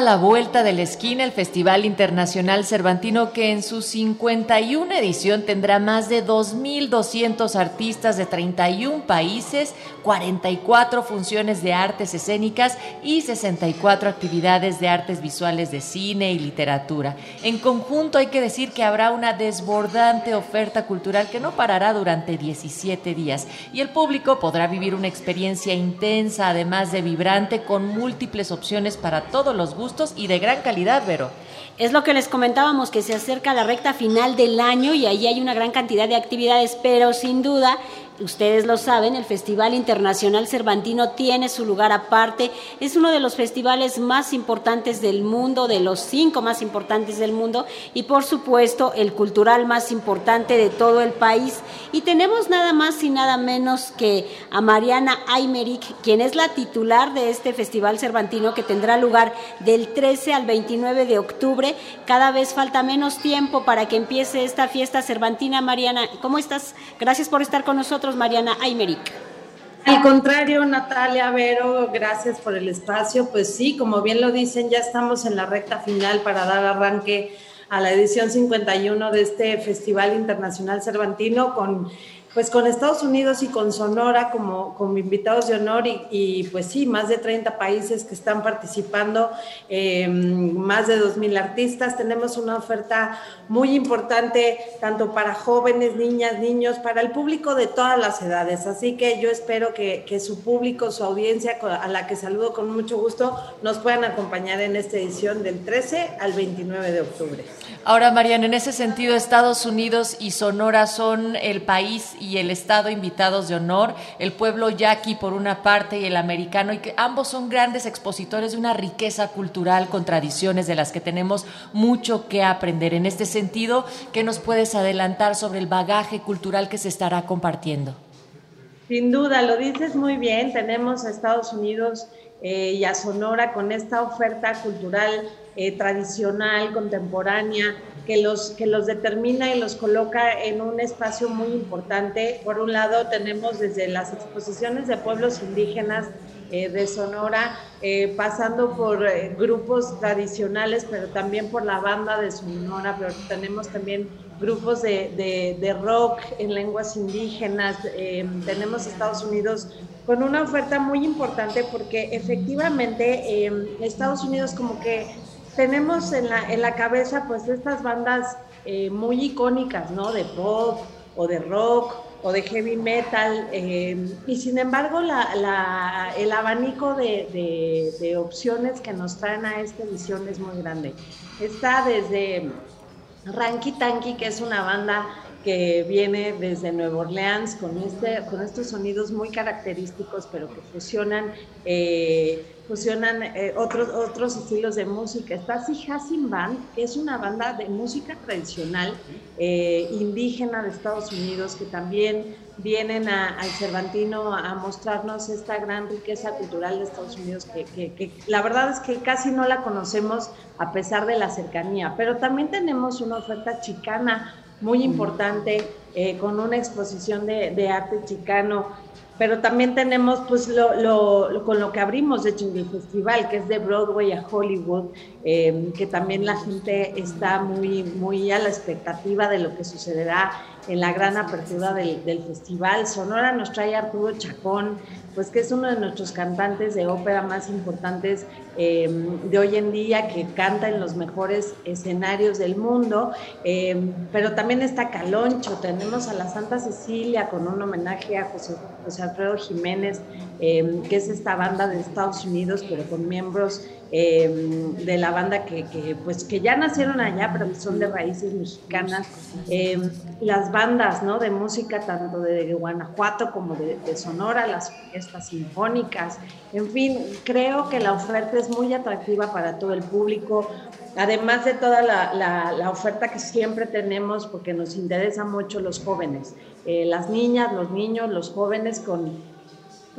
A la vuelta de la esquina el Festival Internacional Cervantino que en su 51 edición tendrá más de 2.200 artistas de 31 países, 44 funciones de artes escénicas y 64 actividades de artes visuales de cine y literatura. En conjunto hay que decir que habrá una desbordante oferta cultural que no parará durante 17 días y el público podrá vivir una experiencia intensa, además de vibrante, con múltiples opciones para todos los gustos y de gran calidad, Vero. Es lo que les comentábamos, que se acerca la recta final del año y ahí hay una gran cantidad de actividades, pero sin duda ustedes lo saben, el Festival Internacional Cervantino tiene su lugar aparte. Es uno de los festivales más importantes del mundo, de los cinco más importantes del mundo y por supuesto el cultural más importante de todo el país. Y tenemos nada más y nada menos que a Mariana Aymeric, quien es la titular de este Festival Cervantino que tendrá lugar del 13 al 29 de octubre. Cada vez falta menos tiempo para que empiece esta fiesta cervantina. Mariana, ¿cómo estás? Gracias por estar con nosotros. Mariana Aymeric. Al contrario, Natalia Vero, gracias por el espacio. Pues sí, como bien lo dicen, ya estamos en la recta final para dar arranque a la edición 51 de este Festival Internacional Cervantino con pues con Estados Unidos y con Sonora como, como invitados de honor y, pues sí, más de 30 países que están participando, em, más de 2.000 artistas. Tenemos una oferta muy importante tanto para jóvenes, niñas, niños, para el público de todas las edades. Así que yo espero que, que su público, su audiencia, a la que saludo con mucho gusto, nos puedan acompañar en esta edición del 13 al 29 de octubre. Ahora, Mariana, en ese sentido, Estados Unidos y Sonora son el país y el Estado invitados de honor, el pueblo yaqui por una parte y el americano, y que ambos son grandes expositores de una riqueza cultural con tradiciones de las que tenemos mucho que aprender. En este sentido, ¿qué nos puedes adelantar sobre el bagaje cultural que se estará compartiendo? Sin duda, lo dices muy bien, tenemos a Estados Unidos eh, y a Sonora con esta oferta cultural eh, tradicional, contemporánea, que los, que los determina y los coloca en un espacio muy importante. Por un lado, tenemos desde las exposiciones de pueblos indígenas eh, de Sonora, eh, pasando por grupos tradicionales, pero también por la banda de Sonora, pero tenemos también grupos de, de, rock en lenguas indígenas, tenemos Estados Unidos con una oferta muy importante porque efectivamente Estados Unidos como que tenemos en la, en la cabeza pues estas bandas eh, muy icónicas, ¿no? De pop o de rock o de heavy metal, eh, y sin embargo la, el abanico de, de, opciones que nos traen a esta edición es muy grande. Está desde Ranky Tanky, que es una banda que viene desde Nueva Orleans con, este, con estos sonidos muy característicos, pero que fusionan, eh, fusionan eh, otros, otros estilos de música. Está Hassim Band, que es una banda de música tradicional eh, indígena de Estados Unidos, que también vienen al Cervantino a mostrarnos esta gran riqueza cultural de Estados Unidos, que, que la verdad es que casi no la conocemos a pesar de la cercanía, pero también tenemos una oferta chicana muy importante, eh, con una exposición de, arte chicano, pero también tenemos pues lo, con lo que abrimos de hecho el festival, que es de Broadway a Hollywood, eh, que también la gente está muy, muy a la expectativa de lo que sucederá en la gran apertura del, del festival. Sonora nos trae Arturo Chacón, pues que es uno de nuestros cantantes de ópera más importantes em, de hoy en día, que canta en los mejores escenarios del mundo, em, pero también está Caloncho, tenemos a la Santa Cecilia con un homenaje a José, Alfredo Jiménez, em, que es esta banda de Estados Unidos, pero con miembros Em, de la banda que, pues, que ya nacieron allá, pero que son de raíces mexicanas. Em, las bandas ¿no? de música, tanto de Guanajuato como de, Sonora, las orquestas sinfónicas. En fin, creo que la oferta es muy atractiva para todo el público. Además de toda la, la, oferta que siempre tenemos, porque nos interesa mucho los jóvenes, eh, las niñas, los niños, los jóvenes con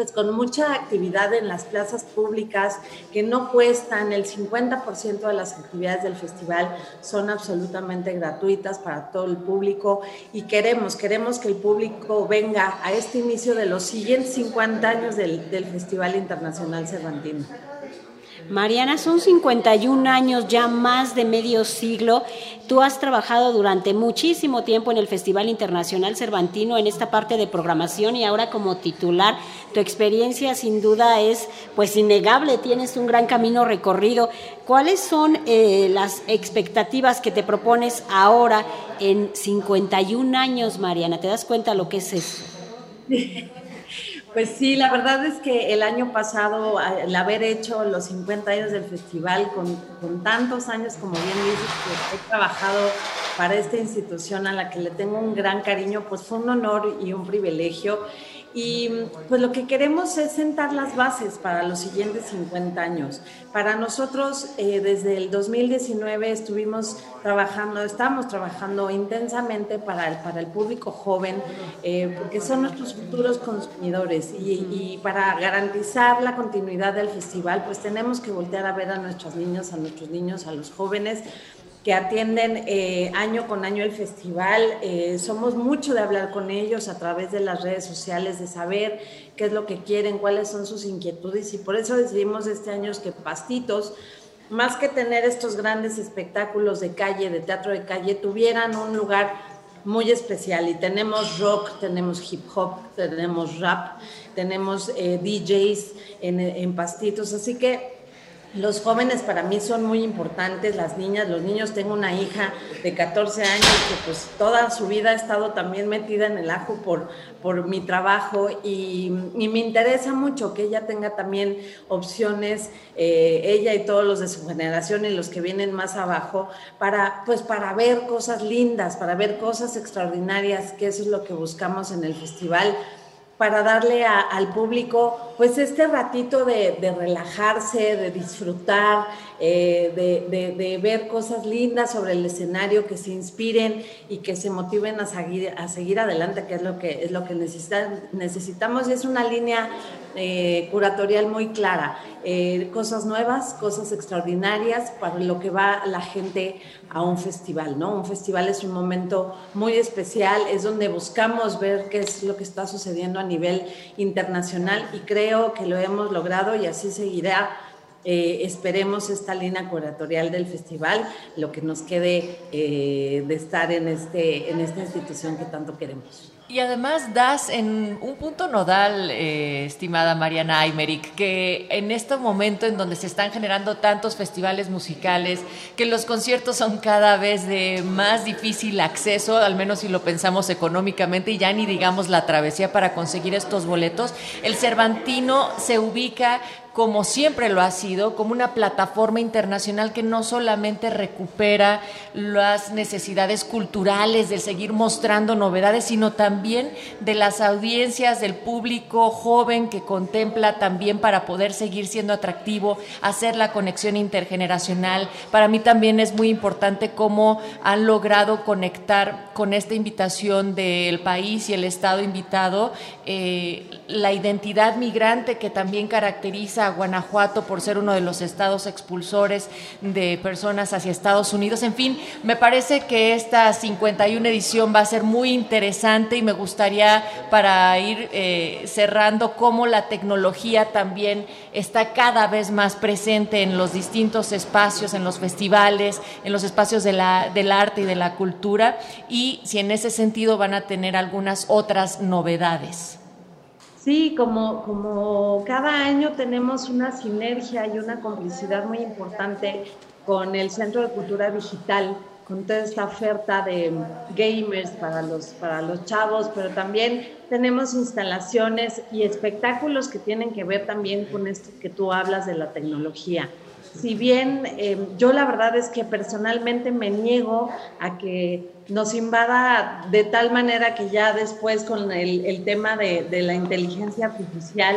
pues con mucha actividad en las plazas públicas que no cuestan, el 50% de las actividades del festival son absolutamente gratuitas para todo el público y queremos, queremos que el público venga a este inicio de los siguientes 50 años del, del Festival Internacional Cervantino. Mariana, son 51 años, ya más de medio siglo. Tú has trabajado durante muchísimo tiempo en el Festival Internacional Cervantino en esta parte de programación y ahora como titular. Tu experiencia sin duda es pues innegable, tienes un gran camino recorrido. ¿Cuáles son eh, las expectativas que te propones ahora en 51 años, Mariana? ¿Te das cuenta lo que es eso? Pues sí, la verdad es que el año pasado, el haber hecho los 50 años del festival con, tantos años, como bien dices, que he trabajado para esta institución a la que le tengo un gran cariño, pues fue un honor y un privilegio. Y pues lo que queremos es sentar las bases para los siguientes 50 años. Para nosotros, eh, desde el 2019 estuvimos trabajando, estamos trabajando intensamente para el, para el público joven, eh, porque son nuestros futuros consumidores. Y, y, para garantizar la continuidad del festival, pues tenemos que voltear a ver a nuestros niños, a nuestros niños, a los jóvenes que atienden eh, año con año el festival. Eh, somos mucho de hablar con ellos a través de las redes sociales, de saber qué es lo que quieren, cuáles son sus inquietudes y por eso decidimos este año que Pastitos, más que tener estos grandes espectáculos de calle, de teatro de calle, tuvieran un lugar muy especial y tenemos rock, tenemos hip hop, tenemos rap, tenemos eh, DJs en, en Pastitos, así que los jóvenes para mí son muy importantes, las niñas, los niños. Tengo una hija de 14 años que pues toda su vida ha estado también metida en el ajo por, por mi trabajo y, me interesa mucho que ella tenga también opciones, eh, ella y todos los de su generación y los que vienen más abajo, para, pues para ver cosas lindas, para ver cosas extraordinarias, que eso es lo que buscamos en el festival para darle al público pues este ratito de, relajarse, de disfrutar, eh, de, ver cosas lindas sobre el escenario, que se inspiren y que se motiven a seguir, a seguir adelante, que es lo que, es lo que necesitamos. Y es una línea eh, curatorial muy clara, eh, cosas nuevas, cosas extraordinarias para lo que va la gente a un festival, ¿no? Un festival es un momento muy especial, es donde buscamos ver qué es lo que está sucediendo a nivel internacional y creo que lo hemos logrado y así seguirá. Eh, esperemos esta línea curatorial del festival, lo que nos quede eh, de estar en, este, en esta institución que tanto queremos. Y además das en un punto nodal, eh, estimada Mariana Aymeric, que en este momento en donde se están generando tantos festivales musicales, que los conciertos son cada vez de más difícil acceso, al menos si lo pensamos económicamente, y ya ni digamos la travesía para conseguir estos boletos, el Cervantino se ubica como siempre lo ha sido, como una plataforma internacional que no solamente recupera las necesidades culturales de seguir mostrando novedades, sino también de las audiencias, del público joven que contempla también para poder seguir siendo atractivo, hacer la conexión intergeneracional. Para mí también es muy importante cómo han logrado conectar con esta invitación del país y el Estado invitado eh, la identidad migrante que también caracteriza a Guanajuato por ser uno de los estados expulsores de personas hacia Estados Unidos. En fin, me parece que esta 51 edición va a ser muy interesante y me gustaría para ir eh, cerrando cómo la tecnología también está cada vez más presente en los distintos espacios, en los festivales, en los espacios del arte y de la cultura y si en ese sentido van a tener algunas otras novedades. Sí, como, como cada año tenemos una sinergia y una complicidad muy importante con el Centro de Cultura Digital, con toda esta oferta de gamers para los, para los chavos, pero también tenemos instalaciones y espectáculos que tienen que ver también con esto que tú hablas de la tecnología si bien eh, yo la verdad es que personalmente me niego a que nos invada de tal manera que ya después con el, tema de, la inteligencia artificial,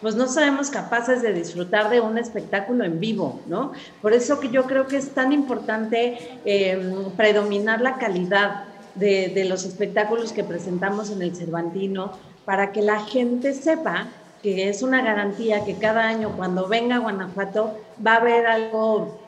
pues no sabemos capaces de disfrutar de un espectáculo en vivo, ¿no? Por eso que yo creo que es tan importante eh, predominar la calidad de los espectáculos que presentamos en el Cervantino para que la gente sepa que es una garantía que cada año cuando venga a Guanajuato va a haber algo,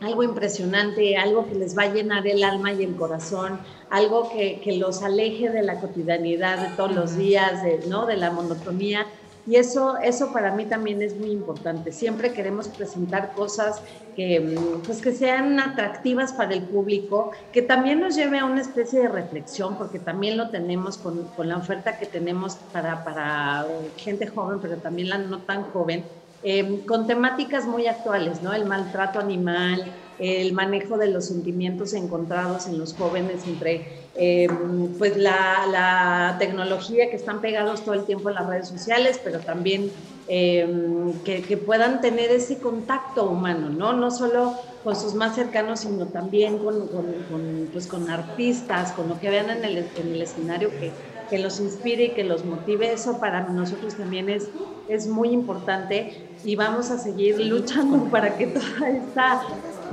algo impresionante, algo que les va a llenar el alma y el corazón, algo que, que los aleje de la cotidianidad de todos los días, de, ¿no? de la monotonía y eso, eso para mí también es muy importante. Siempre queremos presentar cosas que, mm, pues, que sean atractivas para el público, que también nos lleve a una especie de reflexión, porque también lo tenemos con, con la oferta que tenemos para, para gente joven, pero también la no tan joven, eh, con temáticas muy actuales, ¿no? El maltrato animal, el manejo de los sentimientos encontrados en los jóvenes entre eh, pues la, tecnología que están pegados todo el tiempo en las redes sociales, pero también eh, que, puedan tener ese contacto humano, ¿no? No solo con sus más cercanos, sino también con, pues con artistas, con lo que vean en el, en el escenario que, que los inspire y que los motive. Eso para nosotros también es, es muy importante y vamos a seguir luchando para que toda esta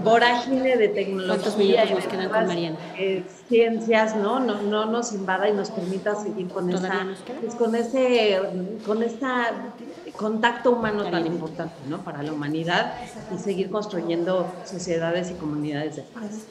vorágine de tecnología y con eh, ciencias ¿no? No, no nos invada y nos permita seguir con esa pues, con ese con esta contacto humano tan importante ¿no? para la humanidad y seguir construyendo sociedades y comunidades de paz.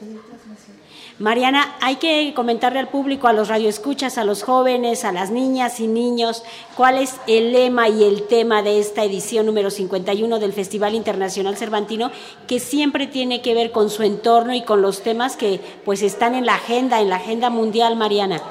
Mariana, hay que comentarle al público, a los radioescuchas, a los jóvenes, a las niñas y niños, cuál es el lema y el tema de esta edición número 51 del Festival Internacional Cervantino, que siempre tiene que ver con su entorno y con los temas que pues están en la agenda, en la agenda mundial, Mariana.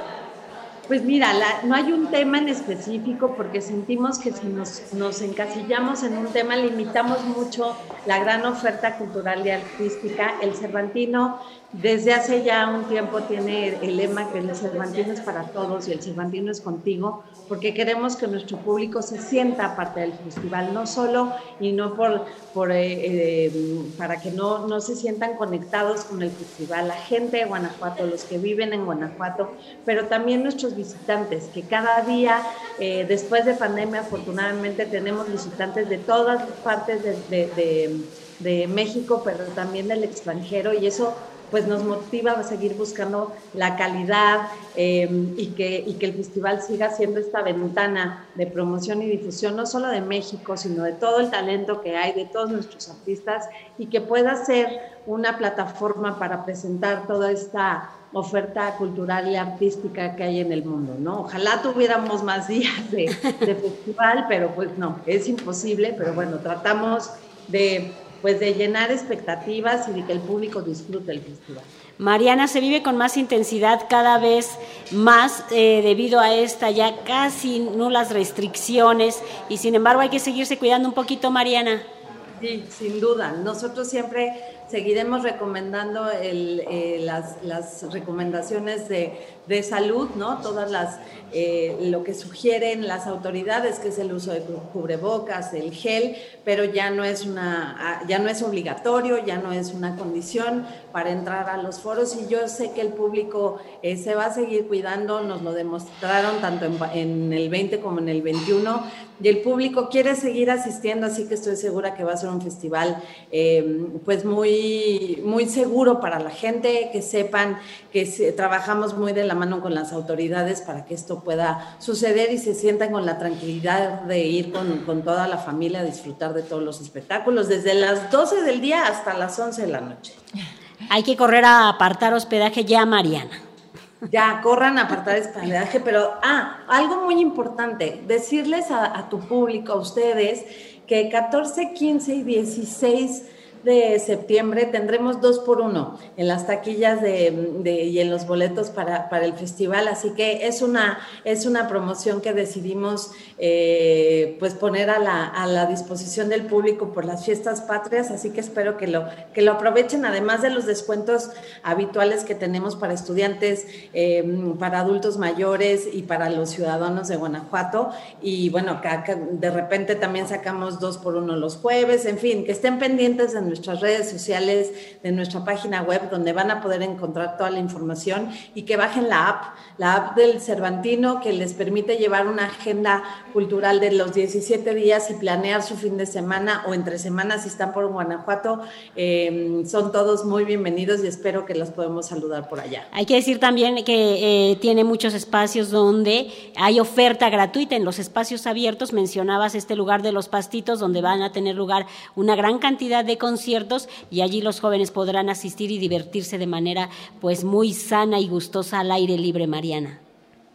Pues mira, no hay un tema en específico porque sentimos que si nos, nos, encasillamos en un tema limitamos mucho la gran oferta cultural y artística. El Cervantino desde hace ya un tiempo tiene el lema que el Cervantino es para todos y el Cervantino es contigo, porque queremos que nuestro público se sienta parte del festival, no solo y no por, eh, eh, para que no, no se sientan conectados con el festival, la gente de Guanajuato, los que viven en Guanajuato, pero también nuestros visitantes, que cada día, eh, después de pandemia, afortunadamente tenemos visitantes de todas partes de, de México, pero también del extranjero, y eso pues nos motiva a seguir buscando la calidad em, y, que, y que el festival siga siendo esta ventana de promoción y difusión, no solo de México, sino de todo el talento que hay, de todos nuestros artistas, y que pueda ser una plataforma para presentar toda esta oferta cultural y artística que hay en el mundo, ¿no? Ojalá tuviéramos más días de, de festival, pero pues no, es imposible, pero bueno, tratamos de pues de llenar expectativas y de que el público disfrute el festival. Mariana, se vive con más intensidad cada vez más eh, debido a esta ya casi nulas restricciones y sin embargo hay que seguirse cuidando un poquito, Mariana. Sí, sin duda. Nosotros siempre seguiremos recomendando eh, las, recomendaciones de, de, salud, ¿no? Todas las, eh, lo que sugieren las autoridades, que es el uso de cubrebocas, el gel, pero ya no es una, ah, ya no es obligatorio, ya no es una condición para entrar a los foros y yo sé que el público eh, se va a seguir cuidando, nos lo demostraron tanto en, en el 20 como en el 21 y el público quiere seguir asistiendo, así que estoy segura que va a ser un festival pues muy muy, seguro para la gente, que sepan que trabajamos muy de la mano con las autoridades para que esto pueda suceder y se sientan con la tranquilidad de ir con, con toda la familia a disfrutar de todos los espectáculos, desde las 12 del día hasta las 11 de la noche. Hay que correr a apartar hospedaje ya, Mariana. Ya, corran a apartar hospedaje, pero, ah, algo muy importante, decirles a, a tu público, a ustedes, que 14, 15 y 16 de septiembre tendremos dos por uno en las taquillas de, y en los boletos para, el festival, así que es una, es una promoción que decidimos eh, pues poner a la, a la, disposición del público por las fiestas patrias, así que espero que lo, que lo aprovechen, además de los descuentos habituales que tenemos para estudiantes, eh, para adultos mayores y para los ciudadanos de Guanajuato, y bueno, de repente también sacamos dos por uno los jueves, en fin, que estén pendientes de nuestras redes sociales, de nuestra página web, donde van a poder encontrar toda la información y que bajen la app, la app del Cervantino, que les permite llevar una agenda cultural de los 17 días y planear su fin de semana o entre semanas si están por Guanajuato. Em, son todos muy bienvenidos y espero que los podemos saludar por allá. Hay que decir también que eh, tiene muchos espacios donde hay oferta gratuita en los espacios abiertos. Mencionabas este lugar de los pastitos donde van a tener lugar una gran cantidad de conciertos y allí los jóvenes podrán asistir y divertirse de manera pues muy sana y gustosa al aire libre, Mariana.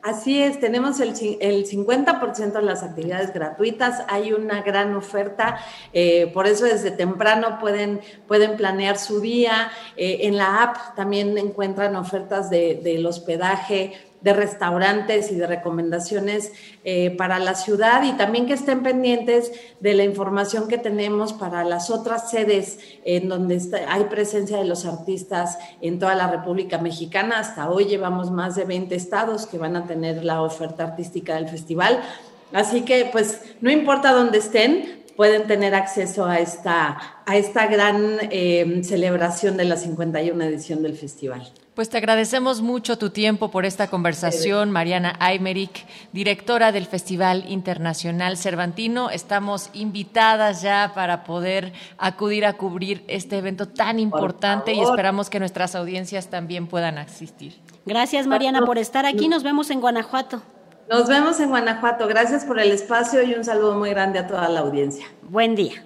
Así es, tenemos el, el 50% de las actividades gratuitas, hay una gran oferta, eh, por eso desde temprano pueden, pueden planear su día. Eh, en la app también encuentran ofertas de, del hospedaje, de restaurantes y de recomendaciones eh, para la ciudad y también que estén pendientes de la información que tenemos para las otras sedes en donde hay presencia de los artistas en toda la República Mexicana. Hasta hoy llevamos más de 20 estados que van a tener la oferta artística del festival. Así que, pues, no importa dónde estén, pueden tener acceso a esta, a esta gran eh, celebración de la 51 edición del festival. Pues te agradecemos mucho tu tiempo por esta conversación, Mariana Aymerich, directora del Festival Internacional Cervantino. Estamos invitadas ya para poder acudir a cubrir este evento tan importante y esperamos que nuestras audiencias también puedan asistir. Gracias, Mariana, por estar aquí. Nos vemos en Guanajuato. Nos vemos en Guanajuato. Gracias por el espacio y un saludo muy grande a toda la audiencia. Buen día.